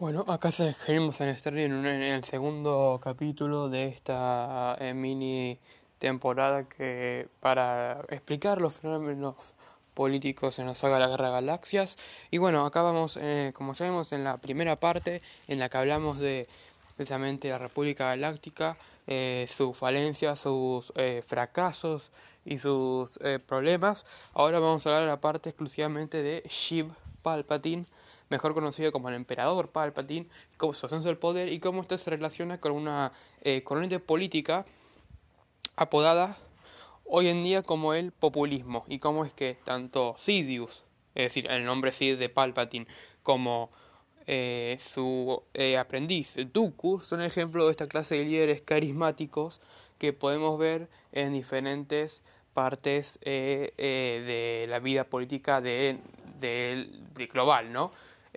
Bueno, acá seguimos en, este, en, el segundo capítulo de esta eh, mini temporada que para explicar los fenómenos políticos en la saga de la Guerra de Galaxias. Y bueno, acá vamos, eh, como ya vimos en la primera parte, en la que hablamos de precisamente la República Galáctica, eh, sus falencias, sus fracasos y sus problemas. Ahora vamos a hablar de la parte exclusivamente de Shiv Palpatine mejor conocido como el emperador Palpatine, como su ascenso del poder y cómo esto se relaciona con una eh, corriente política apodada hoy en día como el populismo y cómo es que tanto Sidious, es decir, el nombre Sid de Palpatine, como eh, su eh, aprendiz Dooku son ejemplos de esta clase de líderes carismáticos que podemos ver en diferentes partes de la vida política de, de global, ¿no?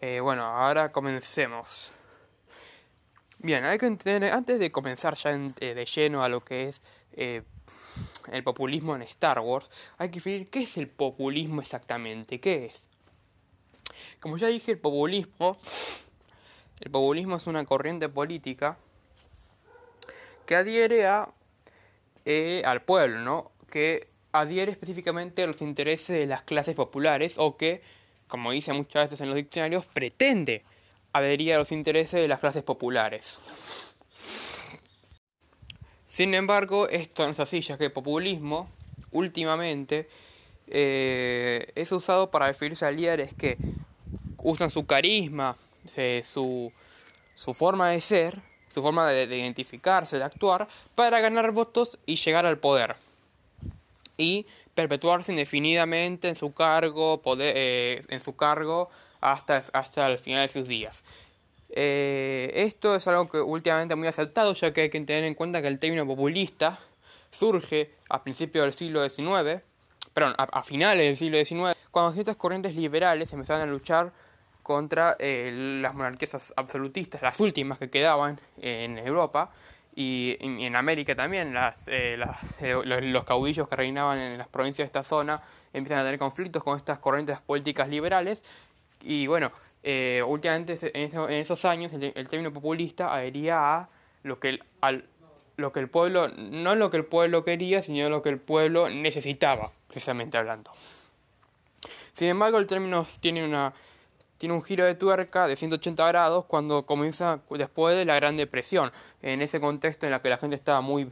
Eh, bueno, ahora comencemos. Bien, hay que entender, antes de comenzar ya eh, de lleno a lo que es eh, el populismo en Star Wars, hay que definir qué es el populismo exactamente, qué es. Como ya dije, el populismo, el populismo es una corriente política que adhiere a, al pueblo, ¿no? Que adhiere específicamente a los intereses de las clases populares o que como dice muchas veces en los diccionarios, pretende adherir a los intereses de las clases populares. Sin embargo, esto no es así, ya que el populismo, últimamente, eh, es usado para referirse a líderes que usan su carisma, eh, su, su, forma de ser, su forma de, de, identificarse, de actuar, para ganar votos y llegar al poder. Y perpetuarse indefinidamente en su cargo, poder, eh, en su cargo hasta, hasta el final de sus días. Eh, esto es algo que últimamente muy aceptado, ya que hay que tener en cuenta que el término populista surge a principios del siglo XIX, perdón, a, finales del siglo XIX, cuando ciertas corrientes liberales empezaron a luchar contra eh, las monarquías absolutistas, las últimas que quedaban en Europa, y, en América también las, eh, eh, los, caudillos que reinaban en las provincias de esta zona empiezan a tener conflictos con estas corrientes políticas liberales y bueno, eh, últimamente en, esos años el, término populista adhería a lo que el, al, lo que el pueblo, no lo que el pueblo quería, sino lo que el pueblo necesitaba, precisamente hablando. Sin embargo, el término tiene una tiene un giro de tuerca de 180 grados cuando comienza después de la Gran Depresión, en ese contexto en el que la gente estaba muy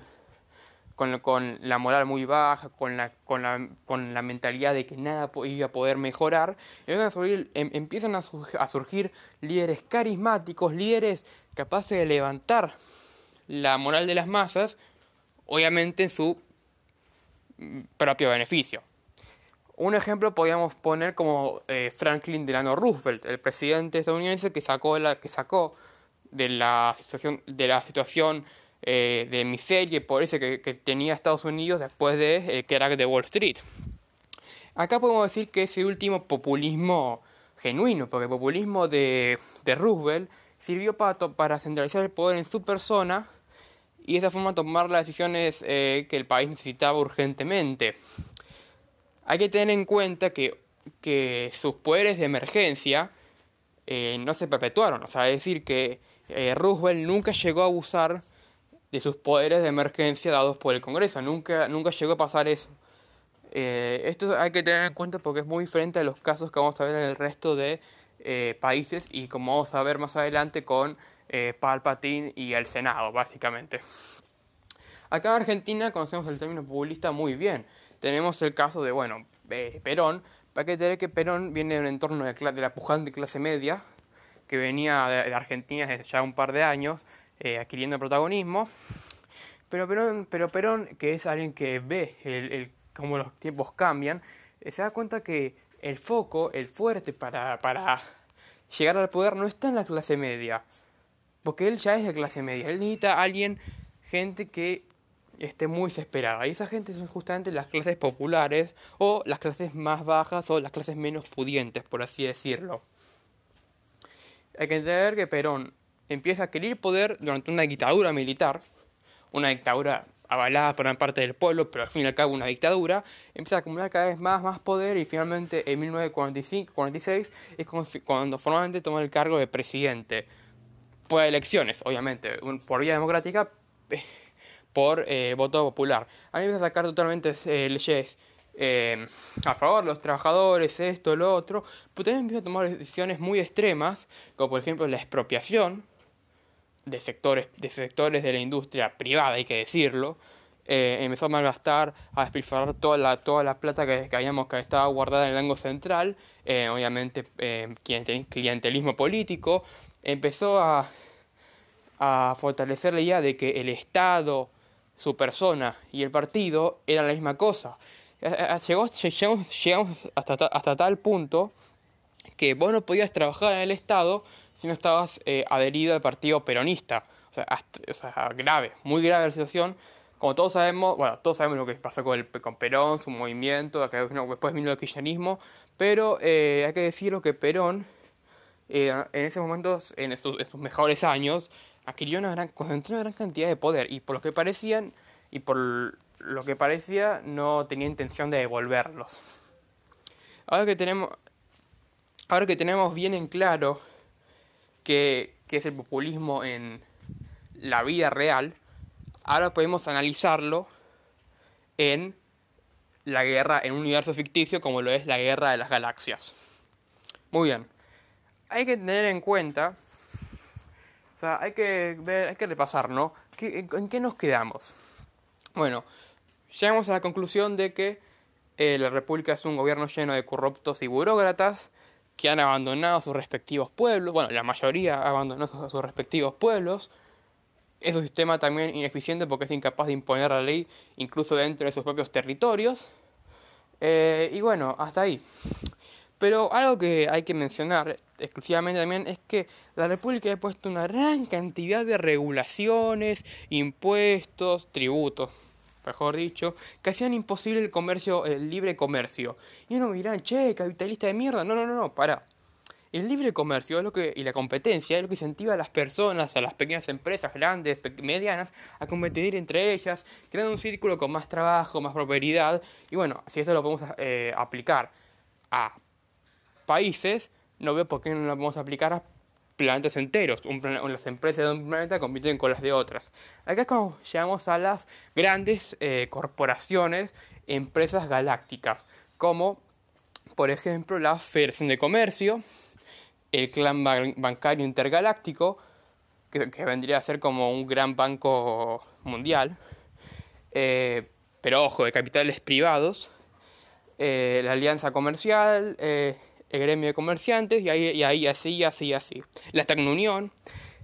con, la moral muy baja, con la, con, la, con la mentalidad de que nada iba a poder mejorar, em, empiezan a, a surgir líderes carismáticos, líderes capaces de levantar la moral de las masas, obviamente en su mm, propio beneficio. Un ejemplo podríamos poner como eh, Franklin Delano Roosevelt, el presidente estadounidense que sacó, la, que sacó de la situación, de, la situación eh, de miseria y pobreza que, tenía Estados Unidos después de eh, crack de Wall Street. Acá podemos decir que ese último populismo genuino, porque el populismo de, Roosevelt sirvió para, para centralizar el poder en su persona y de esa forma tomar las decisiones que el país necesitaba urgentemente. Hay que tener en cuenta que, que sus poderes de emergencia eh, no se perpetuaron. O sea, es decir, que eh, Roosevelt nunca llegó a abusar de sus poderes de emergencia dados por el Congreso. Nunca, nunca llegó a pasar eso. Eh, esto hay que tener en cuenta porque es muy diferente a los casos que vamos a ver en el resto de países y como vamos a ver más adelante con Palpatine y el Senado, básicamente. Acá en Argentina conocemos el término populista muy bien tenemos el caso de, bueno, Perón. Hay que tener que Perón viene de un entorno de, de la pujante clase media, que venía de, Argentina desde ya un par de años, eh, adquiriendo protagonismo. Pero Perón, pero Perón, que es alguien que ve el, cómo los tiempos cambian, eh, se da cuenta que el foco, el fuerte para, para llegar al poder no está en la clase media. Porque él ya es de clase media. Él necesita a alguien, gente que esté muy desesperada. Y esa gente son justamente las clases populares o las clases más bajas o las clases menos pudientes, por así decirlo. Hay que entender que Perón empieza a adquirir poder durante una dictadura militar, una dictadura avalada por una parte del pueblo, pero al fin y al cabo una dictadura, empieza a acumular cada vez más, más poder y finalmente en 1945-46 es cuando formalmente toma el cargo de presidente por elecciones, obviamente, por vía democrática, por eh, voto popular. A mí me a sacar totalmente eh, leyes eh, a favor de los trabajadores, esto, lo otro, pero también empieza a tomar decisiones muy extremas, como por ejemplo la expropiación de sectores de, sectores de la industria privada, hay que decirlo. Empezó a malgastar, a despilfarrar toda la, toda la plata que, que, habíamos, que estaba guardada en el Banco Central, obviamente clientelismo político, empezó a, a fortalecer la idea de que el Estado, su persona y el partido eran la misma cosa. Llegó, llegamos, llegamos hasta, hasta tal punto que vos no podías trabajar en el Estado si no estabas eh, adherido al partido peronista. O sea, grave, muy grave la situación. Como todos sabemos, bueno, todos sabemos lo que pasó con, el, con Perón, su movimiento, que después vino el kirchnerismo, pero eh, hay que decirlo que Perón, eh, en ese momento, en sus, en sus, mejores años, adquirió una gran, concentró una gran cantidad de poder, y por lo que parecían, y por lo que parecía, no tenía intención de devolverlos. Ahora que tenemos, ahora que tenemos bien en claro qué, es el populismo en la vida real, ahora podemos analizarlo en la guerra en un universo ficticio como lo es la guerra de las galaxias. Muy bien. Hay que tener en cuenta, hay que ver, hay que repasar, ¿no? ¿En qué nos quedamos? Bueno, llegamos a la conclusión de que eh, la República es un gobierno lleno de corruptos y burócratas que han abandonado sus respectivos pueblos, bueno, la mayoría ha abandonado sus respectivos pueblos. Es un sistema también ineficiente porque es incapaz de imponer la ley incluso dentro de sus propios territorios. Eh, y bueno, hasta ahí. Pero algo que hay que mencionar exclusivamente también es que la República ha puesto una gran cantidad de regulaciones, impuestos, tributos, mejor dicho, que hacían imposible el comercio, el libre comercio. Y uno dirá, che, capitalista de mierda. No, no, no, no, para. El libre comercio es lo que, y la competencia es lo que incentiva a las personas, a las pequeñas empresas, grandes, medianas, a competir entre ellas, creando un círculo con más trabajo, más prosperidad. Y bueno, si esto lo podemos eh, aplicar a países, no veo por qué no lo podemos aplicar a planetas enteros. Un las empresas de un planeta compiten con las de otras. Acá es como llegamos a las grandes eh, corporaciones, empresas galácticas, como por ejemplo la Federación de Comercio, el Clan Bancario Intergaláctico, que, vendría a ser como un gran banco mundial, eh, pero ojo, de capitales privados, eh, la Alianza Comercial, el gremio de comerciantes y ahí, y ahí así, así, así. La Tecnunión,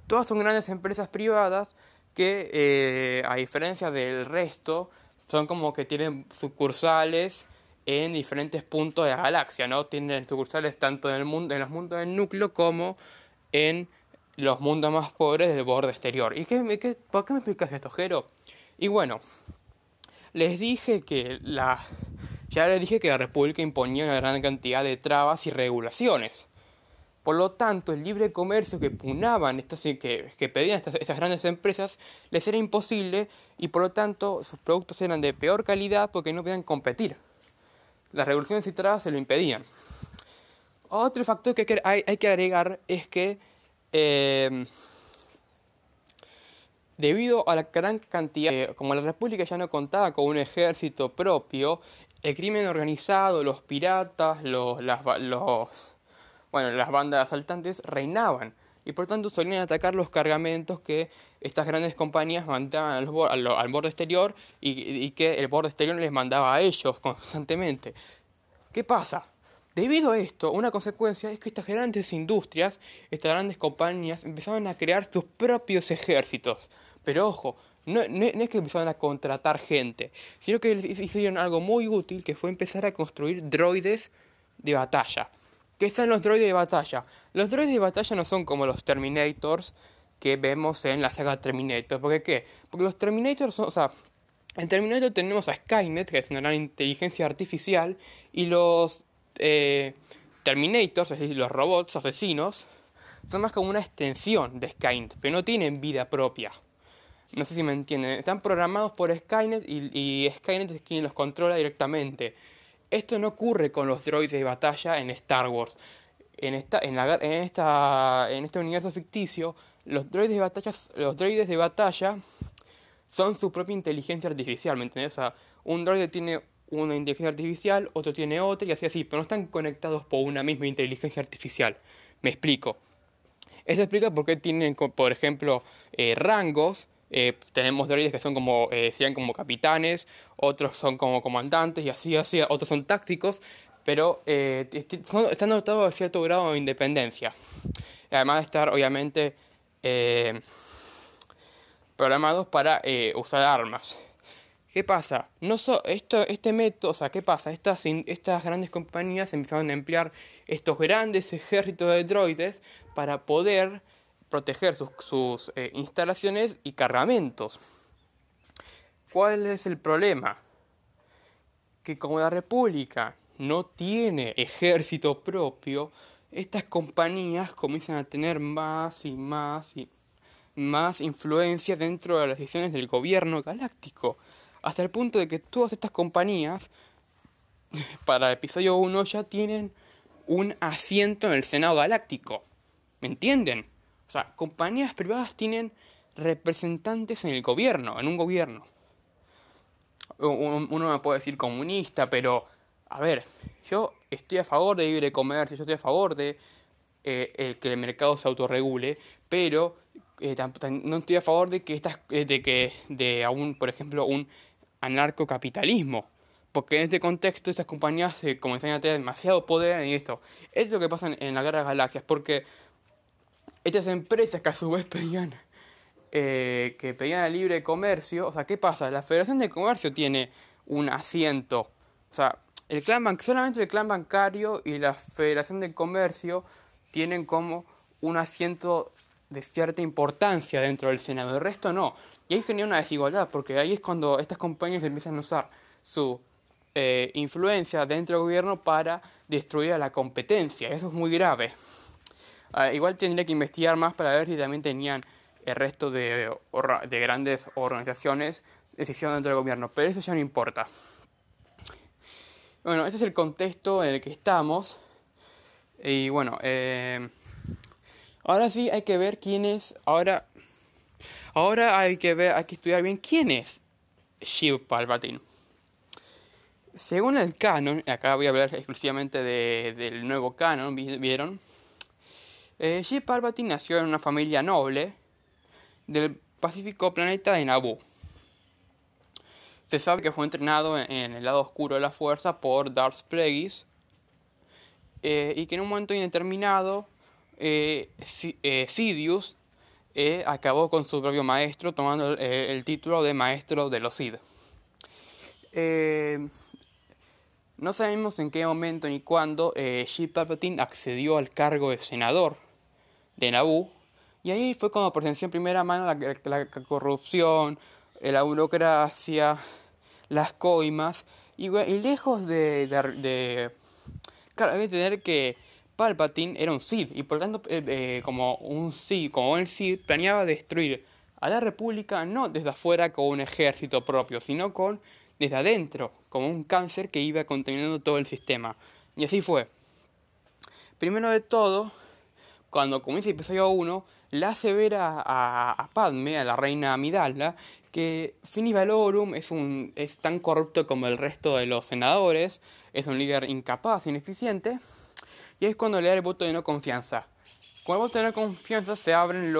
todas son grandes empresas privadas que, eh, a diferencia del resto, son como que tienen sucursales en diferentes puntos de la galaxia, ¿no? Tienen sucursales tanto en, el mundo, en los mundos del núcleo como en los mundos más pobres del borde exterior. ¿Y qué, qué, por qué me explicas esto, Jero? Y bueno, les dije que la ya les dije que la República imponía una gran cantidad de trabas y regulaciones. Por lo tanto, el libre comercio que punaban, estas, que, que pedían estas, estas, grandes empresas, les era imposible y por lo tanto sus productos eran de peor calidad porque no podían competir. Las regulaciones y trabas se lo impedían. Otro factor que hay, hay que agregar es que eh, debido a la gran cantidad, como la República ya no contaba con un ejército propio, el crimen organizado, los piratas, los, las, los, bueno, las bandas asaltantes reinaban y por tanto solían atacar los cargamentos que estas grandes compañías mandaban al, borde exterior y, que el borde exterior les mandaba a ellos constantemente. ¿Qué pasa? Debido a esto, una consecuencia es que estas grandes industrias, estas grandes compañías empezaron a crear sus propios ejércitos. Pero ojo, no, es que empezaron a contratar gente, sino que hicieron algo muy útil que fue empezar a construir droides de batalla. ¿Qué son los droides de batalla? Los droides de batalla no son como los Terminators que vemos en la saga Terminator. ¿Por qué? Porque los Terminators o sea, en Terminator tenemos a Skynet, que es una inteligencia artificial, y los eh, Terminators, es decir, los robots asesinos, son más como una extensión de Skynet, pero no tienen vida propia. No sé si me entienden. Están programados por Skynet y, Skynet es quien los controla directamente. Esto no ocurre con los droides de batalla en Star Wars. en esta, en, la, en, esta, en este universo ficticio, los droides de batalla, los droides de batalla son su propia inteligencia artificial, ¿me entiendes? O sea, un droide tiene una inteligencia artificial, otro tiene otra y así así, pero no están conectados por una misma inteligencia artificial. Me explico. Esto explica por qué tienen, por ejemplo, eh, rangos. Eh, tenemos droides que son como, eh, sean como capitanes, otros son como comandantes y así, así, otros son tácticos, pero están dotados de cierto grado de independencia. Además de estar, obviamente, programados para usar armas. ¿Qué pasa? No esto, este método, o sea, ¿qué pasa? Estas, estas grandes compañías empezaron a emplear estos grandes ejércitos de droides para poder proteger sus, eh, instalaciones y cargamentos. ¿Cuál es el problema? Que como la República no tiene ejército propio, estas compañías comienzan a tener más y más y más influencia dentro de las decisiones del gobierno galáctico hasta el punto de que todas estas compañías, para el episodio 1, ya tienen un asiento en el Senado Galáctico. ¿Me entienden? O sea, compañías privadas tienen representantes en el gobierno, en un gobierno. Uno me puede decir comunista, pero, a ver, yo estoy a favor de libre comercio, yo estoy a favor de eh, que el mercado se autorregule, pero eh, no estoy a favor de que estas, eh, de que, de aún, por ejemplo, un anarcocapitalismo. Porque en este contexto estas compañías se comienzan a tener demasiado poder en esto. Es lo que pasa en, la guerra de galaxias, porque estas empresas que a su vez pedían eh, que pedían el libre comercio, o sea, ¿qué pasa? La Federación de Comercio tiene un asiento. O sea, el clan solamente el clan bancario y la Federación de Comercio tienen como un asiento de cierta importancia dentro del Senado. El resto no. Y ahí genera una desigualdad, porque ahí es cuando estas compañías empiezan a usar su eh, influencia dentro del gobierno para destruir a la competencia. Eso es muy grave. Ah, igual tendría que investigar más para ver si también tenían el resto de, de grandes organizaciones decisión dentro del gobierno, pero eso ya no importa. Bueno, este es el contexto en el que estamos. Y bueno, eh, ahora sí hay que ver quién es. Ahora Ahora hay que ver, hay que estudiar bien quién es Shiv Palpatine. Según el canon, acá voy a hablar exclusivamente del nuevo canon, ¿vieron? Eh, Palpatine nació en una familia noble del pacífico planeta de Naboo. Se sabe que fue entrenado en, el lado oscuro de la fuerza por Darth Plagueis eh, y que en un momento indeterminado eh, eh Sidious e acabó con su propio maestro tomando el, título de maestro de los. Eh, no sabemos en qué momento ni cuándo eh, Palpatine accedió al cargo de senador de Naboo y ahí fue cuando presenció en primera mano la, corrupción, la burocracia, las coimas y, lejos de, de, de claro, hay que tener que Palpatine era un Sith y por tanto eh, eh, como un Sith, como un Sith planeaba destruir a la República no desde afuera con un ejército propio, sino con desde adentro, como un cáncer que iba contaminando todo el sistema. Y así fue. Primero de todo, cuando comienza el episodio 1, la hace ver a, Padme, a la reina Amidala, que Finis Valorum es, tan corrupto como el resto de los senadores, es un líder incapaz, ineficiente, y es cuando le da el voto de no confianza. Con el voto de no confianza se abren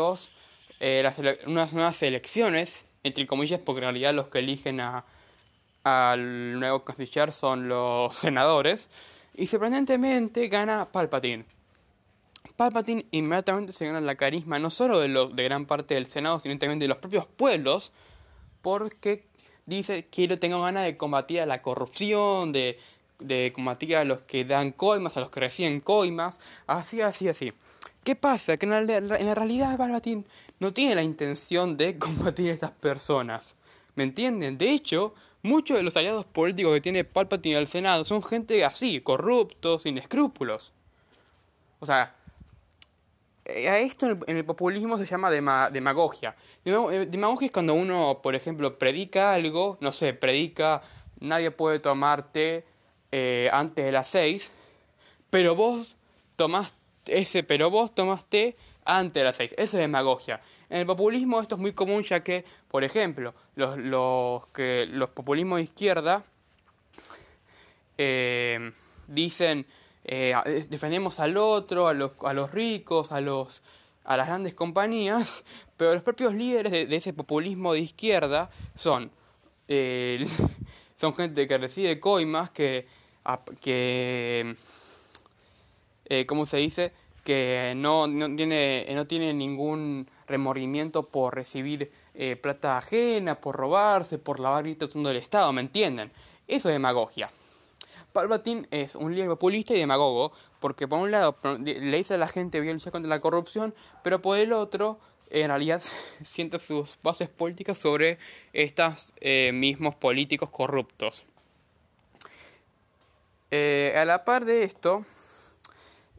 eh, las unas nuevas elecciones, entre comillas, porque en realidad los que eligen a, al nuevo canciller son los senadores, y sorprendentemente gana Palpatine. Palpatine inmediatamente se gana la carisma no solo de, de gran parte del Senado, sino también de los propios pueblos, porque dice quiero tengo ganas de combatir a la corrupción, de de combatir a los que dan coimas, a los que reciben coimas, así, así, así. ¿Qué pasa? Que en la, realidad Palpatine no tiene la intención de combatir a estas personas. ¿Me entienden? De hecho, muchos de los aliados políticos que tiene Palpatine al Senado son gente así, corruptos, sin escrúpulos. O sea, a esto en el, populismo se llama demagogia. Eh, demagogia es cuando uno, por ejemplo, predica algo, no sé, predica nadie puede tomarte eh, antes de las 6, pero vos tomás ese, pero vos tomaste antes de las 6. Eso es demagogia. En el populismo esto es muy común ya que, por ejemplo, los, los, que, los populismos de izquierda eh, dicen eh, defendemos al otro, a los, a los ricos, a, los, a las grandes compañías, pero los propios líderes de, ese populismo de izquierda son, eh, son gente que recibe coimas, que, que eh, ¿cómo se dice? Que no, no, tiene, no tiene ningún remordimiento por recibir eh, plata ajena, por robarse, por lavar usando del Estado, ¿me entienden? Eso es demagogia. Palpatine es un líder populista y demagogo, porque por un lado le dice a la gente voy a luchar contra la corrupción, pero por el otro en realidad siente sus bases políticas sobre estos eh, mismos políticos corruptos. Eh, a la par de esto,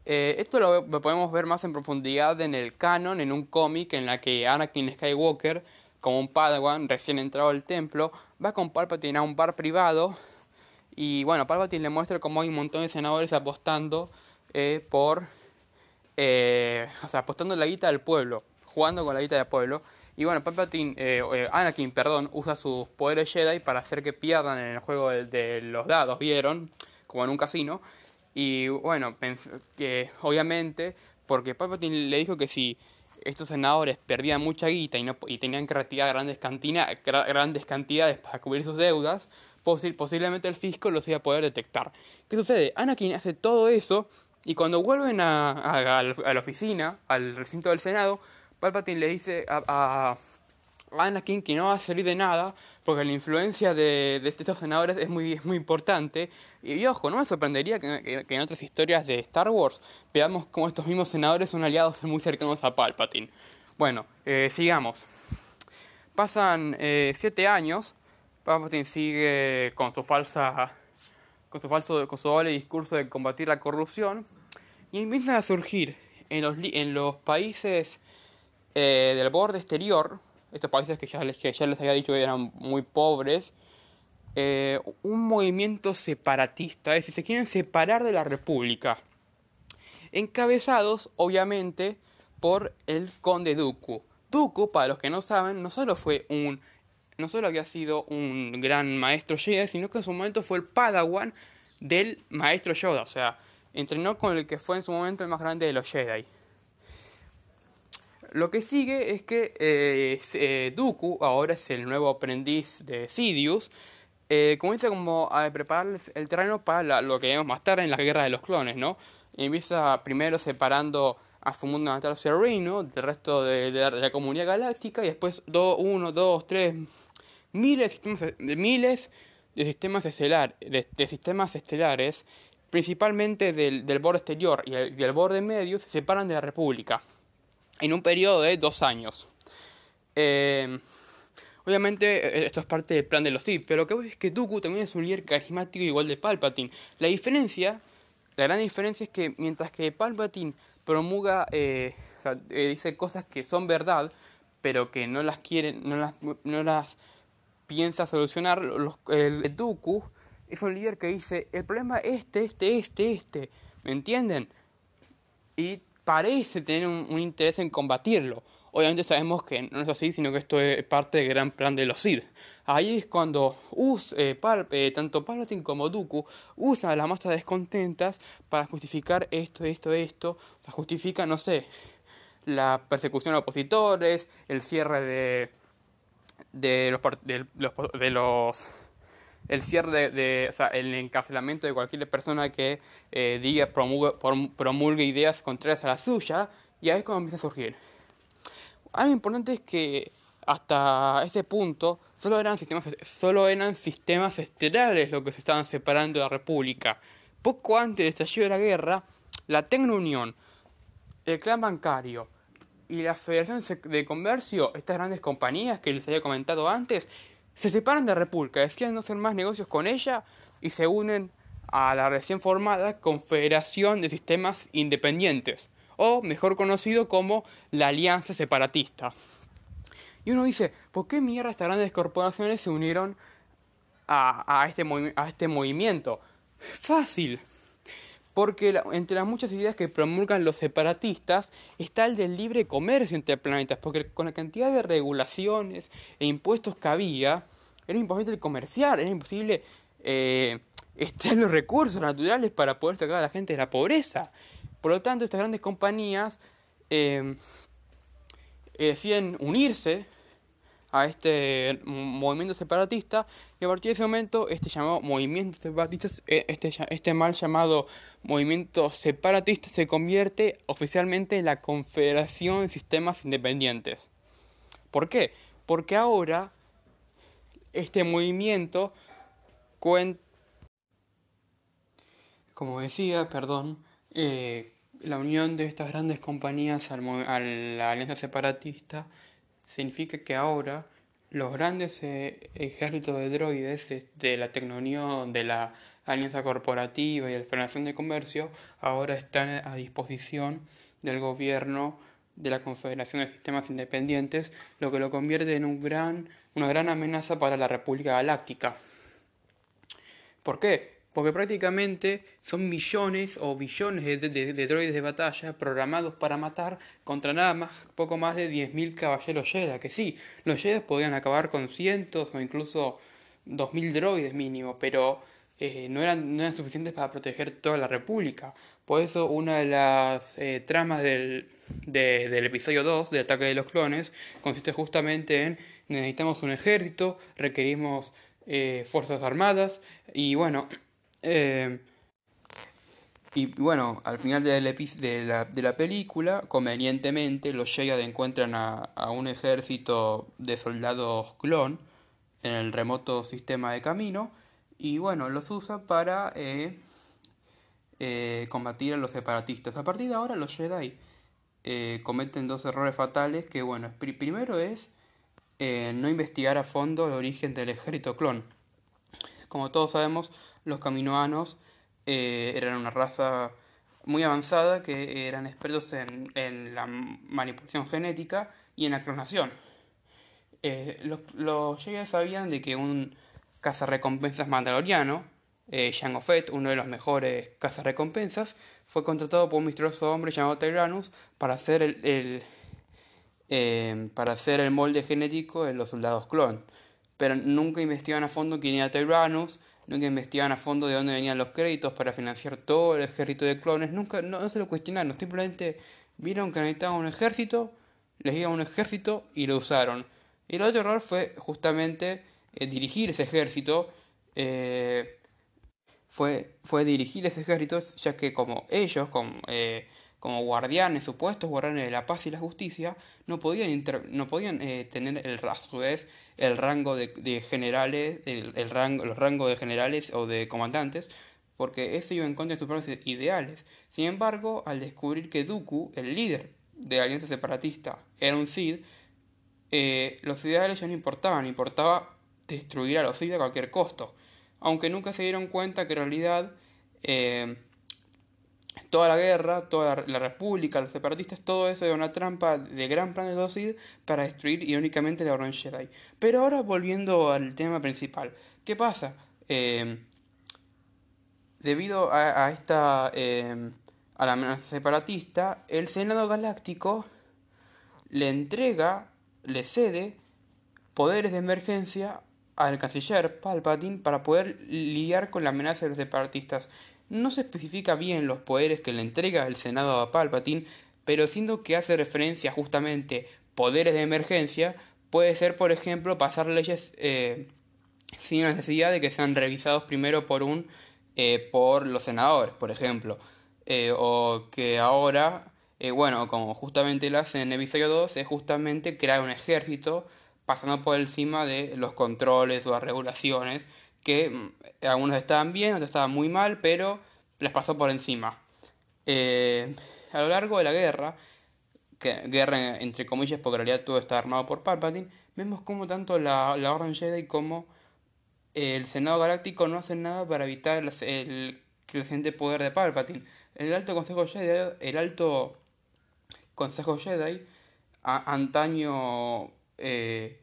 eh, esto lo, podemos ver más en profundidad en el canon, en un cómic en la que Anakin Skywalker, como un Padawan recién entrado al templo, va con Palpatine a un bar privado y bueno, Palpatine le muestra cómo hay un montón de senadores apostando eh, por, eh, o sea, apostando la guita del pueblo, jugando con la guita del pueblo. Y bueno, Palpatine, Anakin, perdón, usa sus poderes Jedi para hacer que pierdan en el juego de los dados, ¿vieron? Como en un casino. Y bueno, que obviamente, porque Palpatine le dijo que si estos senadores perdían mucha guita y, no, y tenían que retirar grandes, cantina, grandes cantidades para cubrir sus deudas, posiblemente el fisco los iba a poder detectar. ¿Qué sucede? Anakin hace todo eso y cuando vuelven a, la oficina, al recinto del Senado, Palpatine le dice a, a Anakin que no va a salir de nada porque la influencia de, de estos senadores es muy, muy importante. Y, ojo, no me sorprendería que, en otras historias de Star Wars veamos cómo estos mismos senadores son aliados muy cercanos a Palpatine. Bueno, eh, sigamos. Pasan eh, siete años, Palpatine sigue con su falsa, con su falso, con su doble discurso de combatir la corrupción y empiezan a surgir en los, en los países eh, del borde exterior estos países que ya les, que ya les había dicho que eran muy pobres, eh, un movimiento separatista, es decir, se quieren separar de la República, encabezados obviamente por el conde Dooku. Dooku, para los que no saben, no solo fue un no solo había sido un gran maestro Jedi, sino que en su momento fue el Padawan del maestro Yoda, o sea, entrenó con el que fue en su momento el más grande de los Jedi. Lo que sigue es que eh, eh, Dooku ahora es el nuevo aprendiz de Sidious. Eh, comienza como a preparar el terreno para lo que vemos más tarde en la guerra de los clones, ¿no? empieza primero separando a su mundo natal Sereno del resto de, la comunidad galáctica y después do, uno, dos, tres, miles de sistemas, miles de sistemas, estelar, de, sistemas estelares, principalmente del, del borde exterior y el, del borde medio, se separan de la República en un periodo de dos años. Eh, obviamente eh, esto es parte del plan de los Sith, pero lo que veo es que Dooku también es un líder carismático igual de Palpatine. La diferencia, la gran diferencia es que mientras que Palpatine promulga, eh, sea, dice cosas que son verdad, pero que no las quieren, no las, no las piensa solucionar, los, el Dooku es un líder que dice, el problema es este, este, este, este, ¿me entienden? Y parece tener un, interés en combatirlo. Obviamente sabemos que no es así, sino que esto es parte del gran plan de los Sith. Ahí es cuando us, eh, eh, tanto Palpatine como Dooku usan las masas descontentas para justificar esto, esto, esto. O sea, justifica, no sé, la persecución a opositores, el cierre de, de los, de los, el cierre de, el encarcelamiento de cualquier persona que eh, diga, promulgue, ideas contrarias a la suya, y ahí es cuando empieza a surgir. Algo importante es que hasta ese punto solo eran sistemas, solo eran sistemas estelares los que se estaban separando de la República. Poco antes del estallido de la guerra, la Tecnounión, el clan bancario y la Federación de Comercio, estas grandes compañías que les había comentado antes, se separan de República, deciden no hacer más negocios con ella y se unen a la recién formada Confederación de Sistemas Independientes, o mejor conocido como la Alianza Separatista. Y uno dice, ¿por qué mierda estas grandes corporaciones se unieron a, este, a este movimiento? Fácil. Porque entre las muchas ideas que promulgan los separatistas está el del libre comercio entre planetas, porque con la cantidad de regulaciones e impuestos que había, era imposible comerciar, era imposible eh, estar los recursos naturales para poder sacar a la gente de la pobreza. Por lo tanto, estas grandes compañías eh, eh, deciden unirse a este movimiento separatista y a partir de ese momento este llamado movimiento separatista, eh, este, este mal llamado movimiento separatista se convierte oficialmente en la Confederación de Sistemas Independientes. ¿Por qué? Porque ahora este movimiento cuenta, como decía, perdón, eh, la unión de estas grandes compañías al, a la alianza separatista significa que ahora los grandes eh, ejércitos de droides de, la tecnología de la Alianza Corporativa y la Federación de Comercio ahora están a disposición del gobierno de la Confederación de Sistemas Independientes, lo que lo convierte en un gran, una gran amenaza para la República Galáctica. ¿Por qué? Porque prácticamente son millones o billones de, droides de batalla programados para matar contra nada más, poco más de 10.000 caballeros Jedi, que sí, los Jedi podían acabar con cientos o incluso 2.000 droides mínimo, pero eh, no, eran, no eran suficientes para proteger toda la República. Por eso una de las eh, tramas del, del episodio 2, del ataque de los clones, consiste justamente en necesitamos un ejército, requerimos eh, fuerzas armadas y bueno, eh, y bueno, al final de la, de la película, convenientemente, los Jedi encuentran a, un ejército de soldados clon en el remoto sistema de camino y bueno, los usa para eh, eh, combatir a los separatistas. A partir de ahora, los Jedi cometen dos errores fatales que bueno, primero es no investigar a fondo el origen del ejército clon. Como todos sabemos, los caminoanos eh, eran una raza muy avanzada que eran expertos en, en la manipulación genética y en la clonación. Eh, los, los sabían de que un cazarrecompensas mandaloriano, eh, Jango Fett, uno de los mejores cazarrecompensas, fue contratado por un misterioso hombre llamado Tyrannus para hacer el, el eh, para hacer el molde genético de los soldados clon. Pero nunca investigaron a fondo quién era Tyrannus, nunca investigaban a fondo de dónde venían los créditos para financiar todo el ejército de clones, nunca, no, se lo cuestionaron, simplemente vieron que necesitaban un ejército, les dieron un ejército y lo usaron. Y el otro error fue justamente eh, dirigir ese ejército, eh, fue, fue dirigir ese ejército, ya que como ellos, como, eh, como guardianes, supuestos guardianes de la paz y la justicia, no podían, no podían tener el, vez el rango de, generales, el, rango, los rangos de generales o de comandantes, porque eso iba en contra de sus propios ideales. Sin embargo, al descubrir que Dooku, el líder de la alianza separatista, era un Sith, eh, los ideales ya no importaban, importaba destruir a los Sith a cualquier costo. Aunque nunca se dieron cuenta que en realidad eh, toda la guerra, toda la república, los separatistas, todo eso era una trampa de gran plan de Dosid para destruir irónicamente la Orden Jedi. Pero ahora volviendo al tema principal, ¿qué pasa? Eh, debido a, esta eh, a la amenaza separatista, el Senado Galáctico le entrega, le cede poderes de emergencia al canciller Palpatine para poder lidiar con la amenaza de los separatistas. No se especifica bien los poderes que le entrega el Senado a Palpatine, pero siendo que hace referencia justamente poderes de emergencia, puede ser, por ejemplo, pasar leyes eh, sin necesidad de que sean revisados primero por un eh, por los senadores, por ejemplo, eh, o que ahora, bueno, como justamente lo hace en el episodio 2, es justamente crear un ejército pasando por encima de los controles o las regulaciones que mm, algunos estaban bien, otros estaban muy mal, pero les pasó por encima. Eh, a lo largo de la guerra, que, guerra entre comillas porque en realidad todo está armado por Palpatine, vemos como tanto la, la Orden Jedi como el Senado Galáctico no hacen nada para evitar el, creciente poder de Palpatine. El Alto Consejo Jedi, el Alto Consejo Jedi, antaño eh,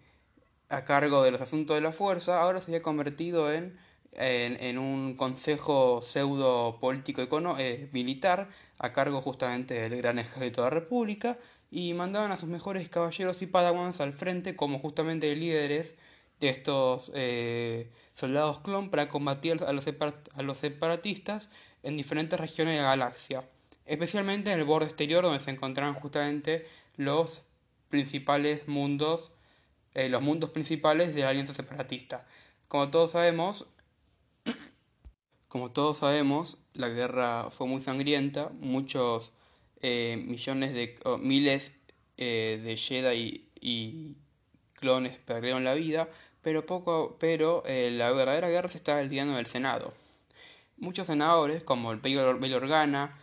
a cargo de los asuntos de la fuerza, ahora se había convertido en en, un consejo pseudo político eh, militar a cargo justamente del gran ejército de la república y mandaban a sus mejores caballeros y padawans al frente como justamente líderes de estos eh, soldados clon para combatir a los, a los separatistas en diferentes regiones de la galaxia, especialmente en el borde exterior donde se encontraban justamente los principales mundos, eh, los mundos principales de la alianza separatista. Como todos sabemos, como todos sabemos, la guerra fue muy sangrienta, muchos eh, millones de miles eh, de Jedi y, clones perdieron la vida, pero poco, pero la verdadera guerra se estaba lidiando en el Senado. Muchos senadores, como el Bail Organa,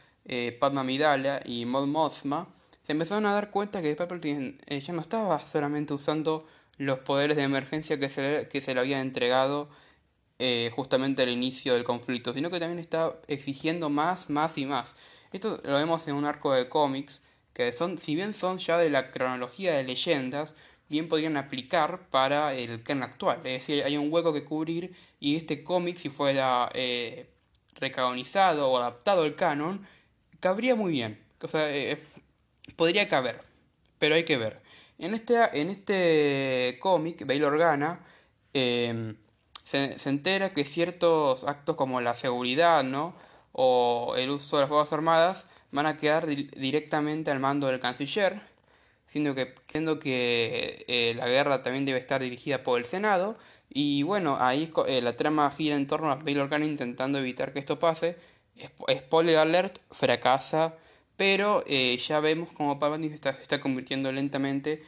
Padma Midala y Mod Mothma, se empezaron a dar cuenta que Palpatine ya no estaba solamente usando los poderes de emergencia que se, que se le habían entregado justamente al inicio del conflicto, sino que también estaba exigiendo más, más y más. Esto lo vemos en un arco de cómics que son, si bien son ya de la cronología de leyendas, bien podrían aplicar para el canon actual. Es decir, hay un hueco que cubrir y este cómic, si fuera eh, o adaptado al canon, cabría muy bien. O sea, eh, podría caber, pero hay que ver. En este, en este cómic, Bail Organa eh, se, se entera que ciertos actos como la seguridad, ¿no? o el uso de las Fuerzas Armadas van a quedar directamente al mando del canciller, siendo que, siendo que eh, la guerra también debe estar dirigida por el Senado. Y bueno, ahí eh, la trama gira en torno a Bail Organa intentando evitar que esto pase. Spoiler alert, fracasa, pero eh, ya vemos como Palpatine está, convirtiendo lentamente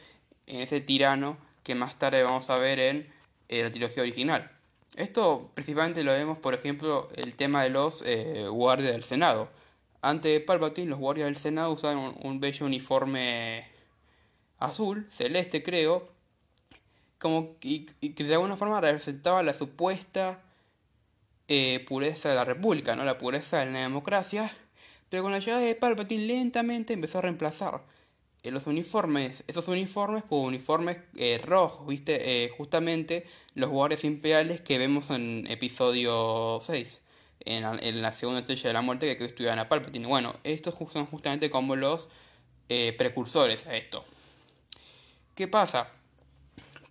en ese tirano que más tarde vamos a ver en la trilogía original. Esto principalmente lo vemos, por ejemplo, el tema de los eh, guardias del Senado. Antes de Palpatine, los guardias del Senado usaban un, bello uniforme azul, celeste creo, como y, que de alguna forma representaba la supuesta eh, pureza de la República, ¿no? la pureza de la democracia, pero con la llegada de Palpatine lentamente empezó a reemplazar los uniformes, esos uniformes, pues uniformes eh, rojos, ¿viste? Eh, justamente los guardias imperiales que vemos en episodio 6, en la, segunda estrella de la muerte que estudian a Palpatine. Bueno, estos son justamente como los eh, precursores a esto. ¿Qué pasa?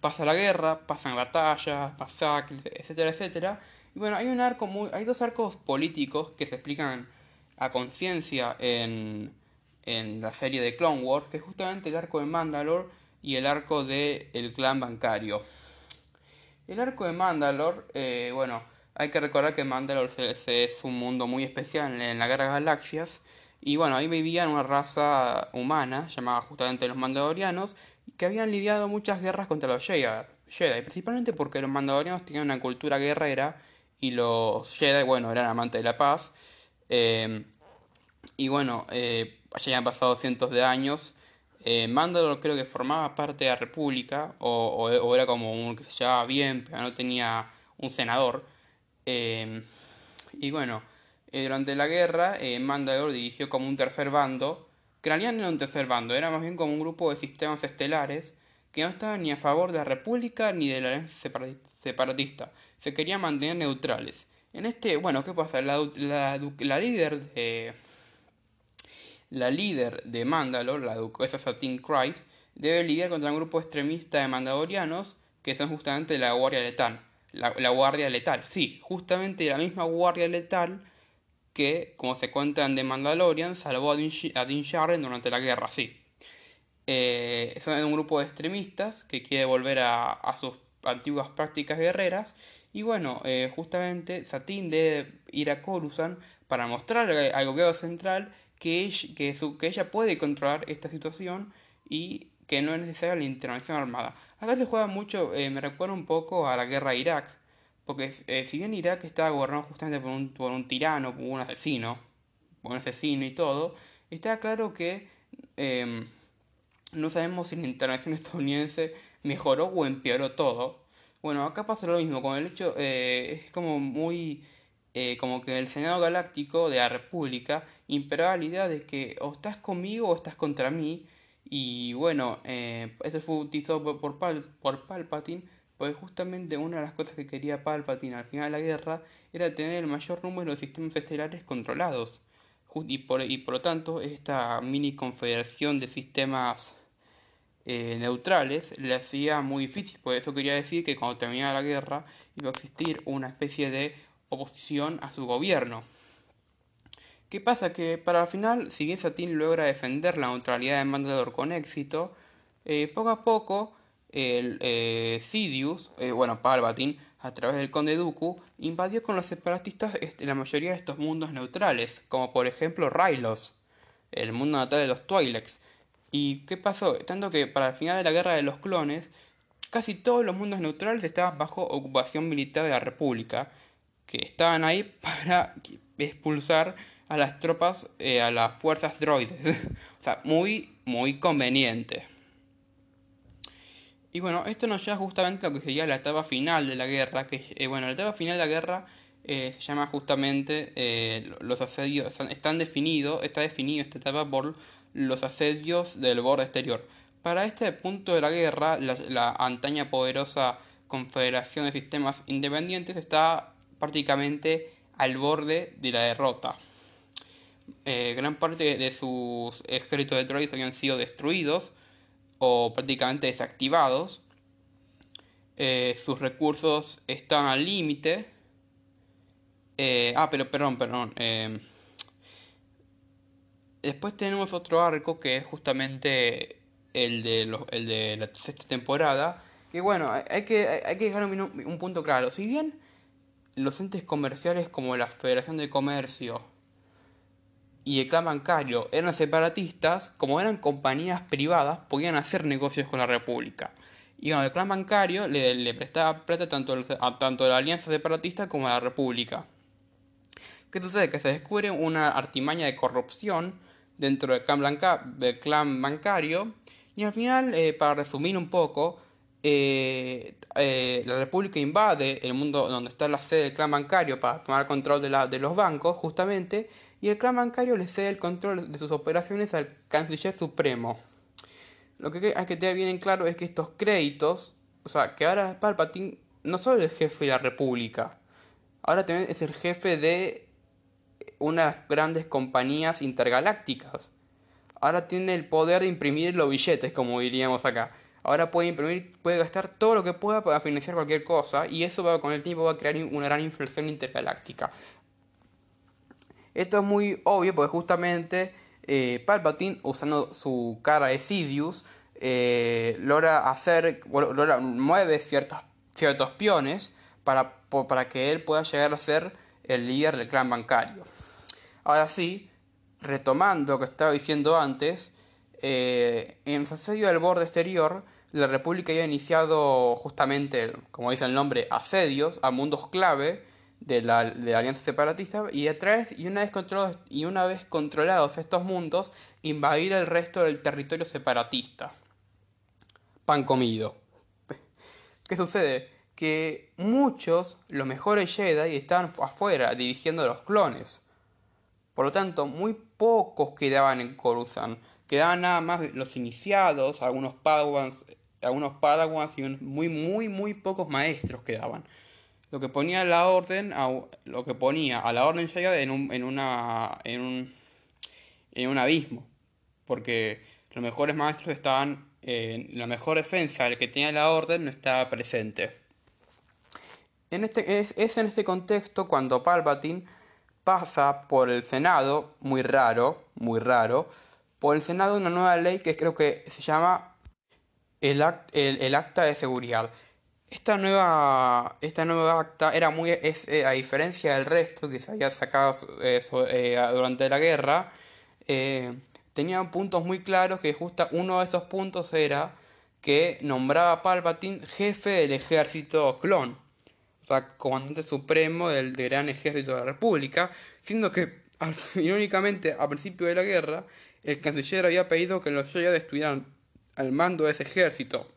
Pasa la guerra, pasan batallas, masacres, etcétera, etcétera. Y bueno, hay un arco muy, hay dos arcos políticos que se explican a conciencia en en la serie de Clone Wars, que es justamente el arco de Mandalore y el arco del el clan bancario. El arco de Mandalore, eh, bueno, hay que recordar que Mandalore es, un mundo muy especial en la Guerra de Galaxias. Y bueno, ahí vivían una raza humana llamada justamente los Mandalorianos, que habían lidiado muchas guerras contra los Jedi, Jedi principalmente porque los Mandalorianos tenían una cultura guerrera y los Jedi, bueno, eran amantes de la paz. Eh, y bueno, eh, ya han pasado cientos de años. Eh, Mandalore creo que formaba parte de la República, o, era como un que se llevaba bien, pero no tenía un senador. Eh, y bueno, eh, durante la guerra, eh, Mandalore dirigió como un tercer bando, no era un tercer bando, era más bien como un grupo de sistemas estelares que no estaban ni a favor de la República ni de la alianza separatista. Se querían mantener neutrales. En este, bueno, ¿qué pasa? La, la, líder de la líder de Mandalore, la duquesa Satine Christ, debe lidiar contra un grupo extremista de mandalorianos que son justamente la Guardia Letal. La, Guardia Letal, sí, justamente la misma Guardia Letal que, como se cuenta en The Mandalorian, salvó a Din, Djarin durante la guerra, sí. Eh, son un grupo de extremistas que quiere volver a, sus antiguas prácticas guerreras. Y bueno, eh, justamente Satine debe ir a Coruscant para mostrar al gobierno central que ella, que, su, que ella puede controlar esta situación y que no es necesaria la intervención armada. Acá se juega mucho, eh, me recuerda un poco a la guerra de Irak, porque eh, si bien Irak estaba gobernado justamente por un, por un tirano, por un asesino, por un asesino y todo, está claro que em, no sabemos si la intervención estadounidense mejoró o empeoró todo. Bueno, acá pasa lo mismo, con el hecho, eh, es como muy eh, como que el Senado Galáctico de la República imperaba la idea de que o estás conmigo o estás contra mí. Y bueno, eh, esto fue utilizado por, por, Palpatine Porque justamente una de las cosas que quería Palpatine al final de la guerra era tener el mayor número de sistemas estelares controlados. Y por, y por lo tanto, esta mini confederación de sistemas eh, neutrales le hacía muy difícil. Por eso quería decir que cuando terminara la guerra iba a existir una especie de oposición a su gobierno. ¿Qué pasa? Que para el final, si bien Satine logra defender la neutralidad de Mandalor con éxito, eh, poco a poco el eh, Sidious, eh, bueno, Palpatine, a través del Conde Dooku, invadió con los separatistas la mayoría de estos mundos neutrales, como por ejemplo Rylos, el mundo natal de los Twi'leks. ¿Y qué pasó? Tanto que para el final de la Guerra de los Clones, casi todos los mundos neutrales estaban bajo ocupación militar de la República, que estaban ahí para expulsar a las tropas, eh, a las fuerzas droides. o sea, muy, muy conveniente. Y bueno, esto nos lleva justamente a lo que sería la etapa final de la guerra, que eh, bueno, la etapa final de la guerra eh, se llama justamente los asedios, están definidos, está definido esta etapa por los asedios del borde exterior. Para este punto de la guerra, la, antaña poderosa Confederación de Sistemas Independientes está prácticamente al borde de la derrota. Eh, gran parte de sus ejércitos de droides habían sido destruidos o prácticamente desactivados. Eh, sus recursos están al límite. Eh, ah, pero perdón, perdón. Después tenemos otro arco que es justamente el de, la sexta temporada. Que bueno, hay que, hay que dejar un, punto claro. Si bien los entes comerciales como la Federación de Comercio y el clan bancario eran separatistas, como eran compañías privadas, podían hacer negocios con la República. Y bueno, el clan bancario le, prestaba plata tanto a tanto a la alianza separatista como a la República. ¿Qué sucede? Que se descubre una artimaña de corrupción dentro del clan, bancario. Y al final, eh, para resumir un poco, eh, eh, la República invade el mundo donde está la sede del clan bancario para tomar control de los bancos, justamente, y el clan bancario le cede el control de sus operaciones al canciller supremo. Lo que hay que tener bien en claro es que estos créditos, o sea, que ahora Palpatine no solo es el jefe de la República, ahora también es el jefe de unas grandes compañías intergalácticas. Ahora tiene el poder de imprimir los billetes, como diríamos acá. Ahora puede imprimir, puede gastar todo lo que pueda para financiar cualquier cosa y eso con el tiempo va a crear una gran inflación intergaláctica. Esto es muy obvio porque justamente eh, Palpatine, usando su cara de Sidious, eh, logra hacer, logra, mueve ciertos, ciertos piones para, para que él pueda llegar a ser el líder del clan bancario. Ahora sí, retomando lo que estaba diciendo antes, eh, en el asedio del borde exterior, la República había iniciado justamente, como dice el nombre, asedios a mundos clave de la, Alianza Separatista y a través, y una, vez controlados, y una vez controlados estos mundos, invadir el resto del territorio separatista. Pan comido. ¿Qué sucede? Que muchos, los mejores Jedi, estaban afuera dirigiendo los clones. Por lo tanto, muy pocos quedaban en Coruscant. Quedaban nada más los iniciados, algunos padawans, algunos padawans y muy, muy, muy pocos maestros quedaban. Lo que ponía la orden, a, lo que ponía a la orden Jedi en un, en una, en un, en un abismo. Porque los mejores maestros estaban, en la mejor defensa, el que tenía la orden no estaba presente. En este, es, es en este contexto cuando Palpatine pasa por el Senado, muy raro, muy raro, por el Senado una nueva ley que creo que se llama el, Acta de Seguridad. Esta nueva, esta nueva acta era muy, es, eh, a diferencia del resto que se había sacado eh, eh, durante la guerra, tenía puntos muy claros que justo uno de esos puntos era que nombraba a Palpatine jefe del ejército clon o sea, comandante supremo del, gran ejército de la República, siendo que, irónicamente, a principio de la guerra, el canciller había pedido que los Jedi estuvieran al mando de ese ejército.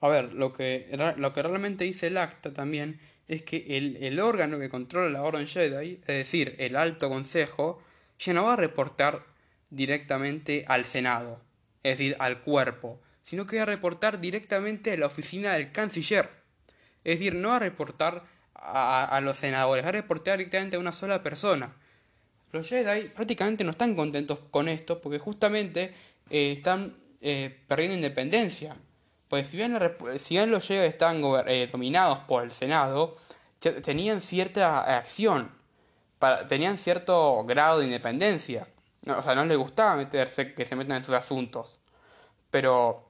A ver, lo que, lo que realmente dice el acta también es que el, el órgano que controla la Orden Jedi, es decir, el Alto Consejo, ya no va a reportar directamente al Senado, es decir, al cuerpo, sino que a reportar directamente a la oficina del canciller. Es decir, no a reportar a, los senadores, a reportar directamente a una sola persona. Los Jedi prácticamente no están contentos con esto porque justamente eh, están eh, perdiendo independencia. Pues si bien, si bien los Jedi están eh, dominados por el Senado, tenían cierta acción, tenían cierto grado de independencia. O sea, no les gustaba meterse, que se metan en sus asuntos. Pero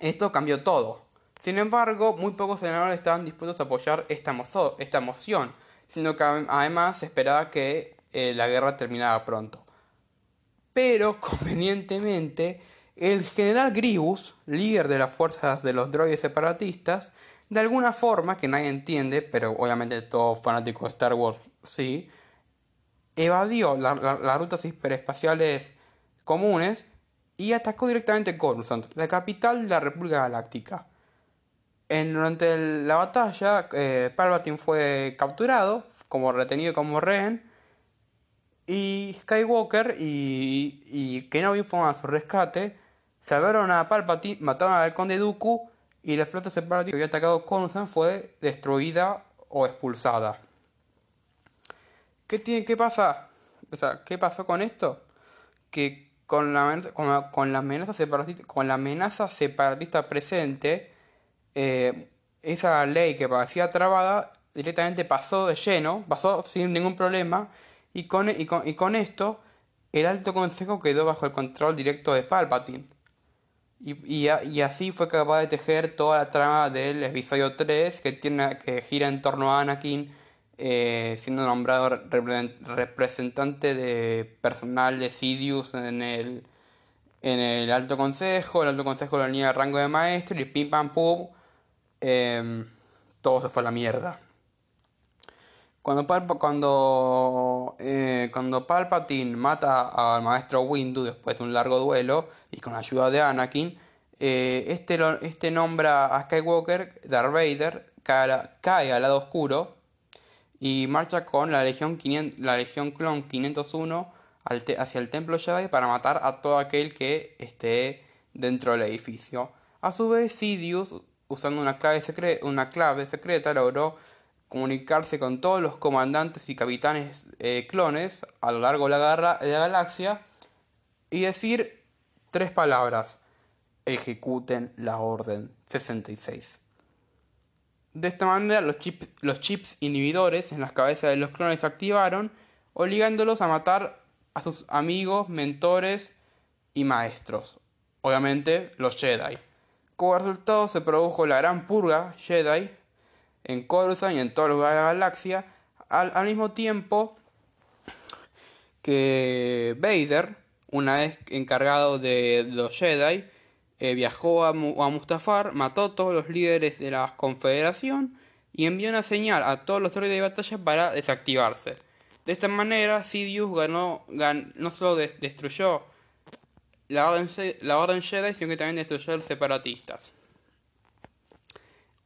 esto cambió todo. Sin embargo, muy pocos senadores estaban dispuestos a apoyar esta, esta moción, sino que además se esperaba que eh, la guerra terminara pronto. Pero, convenientemente, el general Grievous, líder de las fuerzas de los droides separatistas, de alguna forma que nadie entiende, pero obviamente todo fanático de Star Wars sí, evadió las rutas hiperespaciales comunes y atacó directamente Coruscant, la capital de la República Galáctica. En, durante la batalla, eh, Palpatine fue capturado, como retenido como rehén, y Skywalker y, y Kenobi fueron a su rescate, salvaron a Palpatine, mataron al conde Dooku y la flota separativa que había atacado Coruscant fue destruida o expulsada. ¿Qué, tiene, qué pasa? O sea, ¿qué pasó con esto? Que con la, con la, amenaza, separatista, con la amenaza separatista presente, eh, esa ley que parecía trabada directamente pasó de lleno, pasó sin ningún problema, y con, y con, y con esto el Alto Consejo quedó bajo el control directo de Palpatine. Y, y, así fue capaz de tejer toda la trama del episodio 3 que, tiene, que gira en torno a Anakin eh, siendo nombrado representante de personal de Sidious en el, en el Alto Consejo. El Alto Consejo lo niega rango de maestro y pim pam pum, em, todo se fue a la mierda. Cuando, cuando, eh, cuando Palpatine mata al maestro Windu después de un largo duelo y con la ayuda de Anakin, eh, este, este nombra a Skywalker, Darth Vader, cae, cae al lado oscuro y marcha con la Legión, la Legión Clon 501 hacia el Templo Jedi para matar a todo aquel que esté dentro del edificio. A su vez, Sidious, usando una clave, una clave secreta, logró comunicarse con todos los comandantes y capitanes eh, clones a lo largo de la, de la galaxia y decir tres palabras. Ejecuten la Orden 66. De esta manera los los chips inhibidores en las cabezas de los clones se activaron, obligándolos a matar a sus amigos, mentores y maestros. Obviamente los Jedi. Como resultado se produjo la gran purga Jedi en Coruscant y en todos los lugares de la galaxia, al, mismo tiempo que Vader, una vez encargado de los Jedi, eh, viajó a, Mustafar, mató a todos los líderes de la confederación y envió una señal a todos los droides de batalla para desactivarse. De esta manera, Sidious ganó, no solo destruyó la orden, la orden Jedi, sino que también destruyó los separatistas.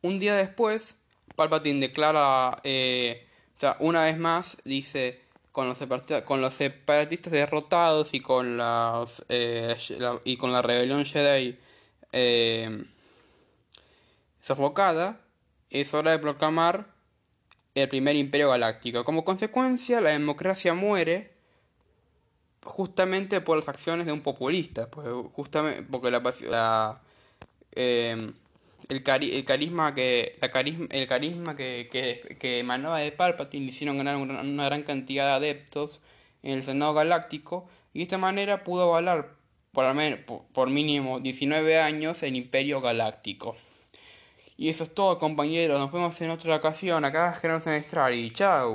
Un día después, Palpatine declara, eh, o sea, una vez más, dice, con los, separatistas, con los separatistas derrotados y con, las, eh, y con la rebelión Jedi eh, sofocada, es hora de proclamar el primer imperio galáctico. Como consecuencia, la democracia muere justamente por las acciones de un populista, pues justamente porque la, eh, el, carisma que la carisma, el carisma que, que, que emanaba de Palpatine hicieron ganar una, gran cantidad de adeptos en el Senado Galáctico y de esta manera pudo avalar por, por mínimo 19 años el Imperio Galáctico. Y eso es todo compañeros, nos vemos en otra ocasión, acá Gerardo y chao.